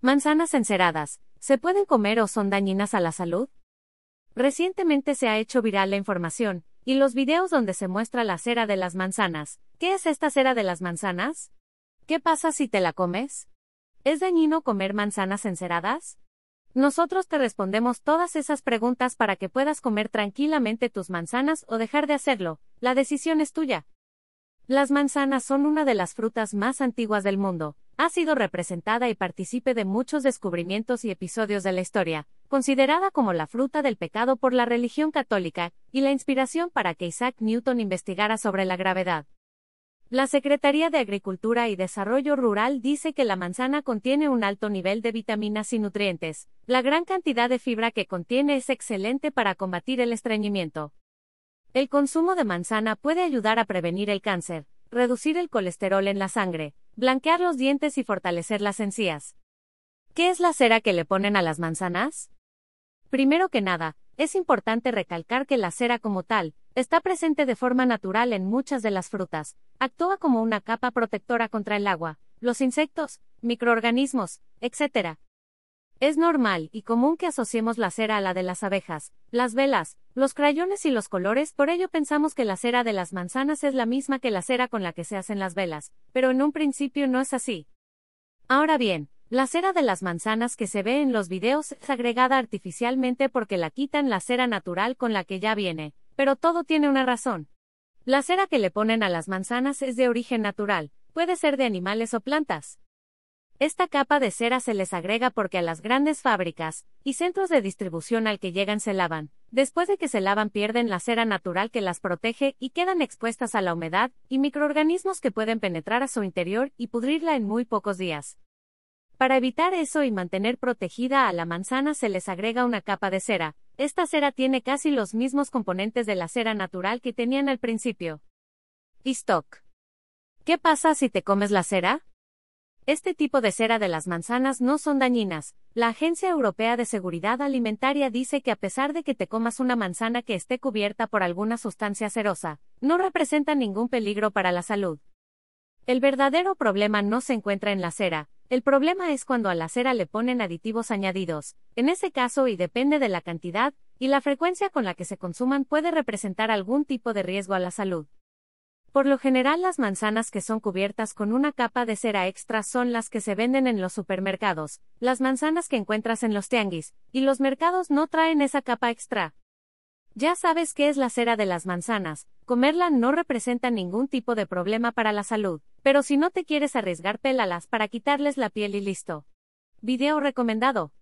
Manzanas enceradas, ¿se pueden comer o son dañinas a la salud? Recientemente se ha hecho viral la información, y los videos donde se muestra la cera de las manzanas. ¿Qué es esta cera de las manzanas? ¿Qué pasa si te la comes? ¿Es dañino comer manzanas enceradas? Nosotros te respondemos todas esas preguntas para que puedas comer tranquilamente tus manzanas o dejar de hacerlo. La decisión es tuya. Las manzanas son una de las frutas más antiguas del mundo. Ha sido representada y participe de muchos descubrimientos y episodios de la historia, considerada como la fruta del pecado por la religión católica, y la inspiración para que Isaac Newton investigara sobre la gravedad. La Secretaría de Agricultura y Desarrollo Rural dice que la manzana contiene un alto nivel de vitaminas y nutrientes. La gran cantidad de fibra que contiene es excelente para combatir el estreñimiento. El consumo de manzana puede ayudar a prevenir el cáncer, reducir el colesterol en la sangre, blanquear los dientes y fortalecer las encías. ¿Qué es la cera que le ponen a las manzanas? Primero que nada, es importante recalcar que la cera como tal, está presente de forma natural en muchas de las frutas, actúa como una capa protectora contra el agua, los insectos, microorganismos, etc. Es normal y común que asociemos la cera a la de las abejas, las velas, los crayones y los colores, por ello pensamos que la cera de las manzanas es la misma que la cera con la que se hacen las velas, pero en un principio no es así. Ahora bien, la cera de las manzanas que se ve en los videos es agregada artificialmente porque la quitan la cera natural con la que ya viene, pero todo tiene una razón. La cera que le ponen a las manzanas es de origen natural, puede ser de animales o plantas. Esta capa de cera se les agrega porque a las grandes fábricas y centros de distribución al que llegan se lavan. Después de que se lavan pierden la cera natural que las protege y quedan expuestas a la humedad y microorganismos que pueden penetrar a su interior y pudrirla en muy pocos días. Para evitar eso y mantener protegida a la manzana se les agrega una capa de cera. Esta cera tiene casi los mismos componentes de la cera natural que tenían al principio. Y stock. ¿Qué pasa si te comes la cera? Este tipo de cera de las manzanas no son dañinas. La Agencia Europea de Seguridad Alimentaria dice que a pesar de que te comas una manzana que esté cubierta por alguna sustancia cerosa, no representa ningún peligro para la salud. El verdadero problema no se encuentra en la cera, el problema es cuando a la cera le ponen aditivos añadidos. En ese caso y depende de la cantidad y la frecuencia con la que se consuman puede representar algún tipo de riesgo a la salud. Por lo general las manzanas que son cubiertas con una capa de cera extra son las que se venden en los supermercados, las manzanas que encuentras en los tianguis, y los mercados no traen esa capa extra. Ya sabes qué es la cera de las manzanas, comerla no representa ningún tipo de problema para la salud, pero si no te quieres arriesgar pélalas para quitarles la piel y listo. Video recomendado.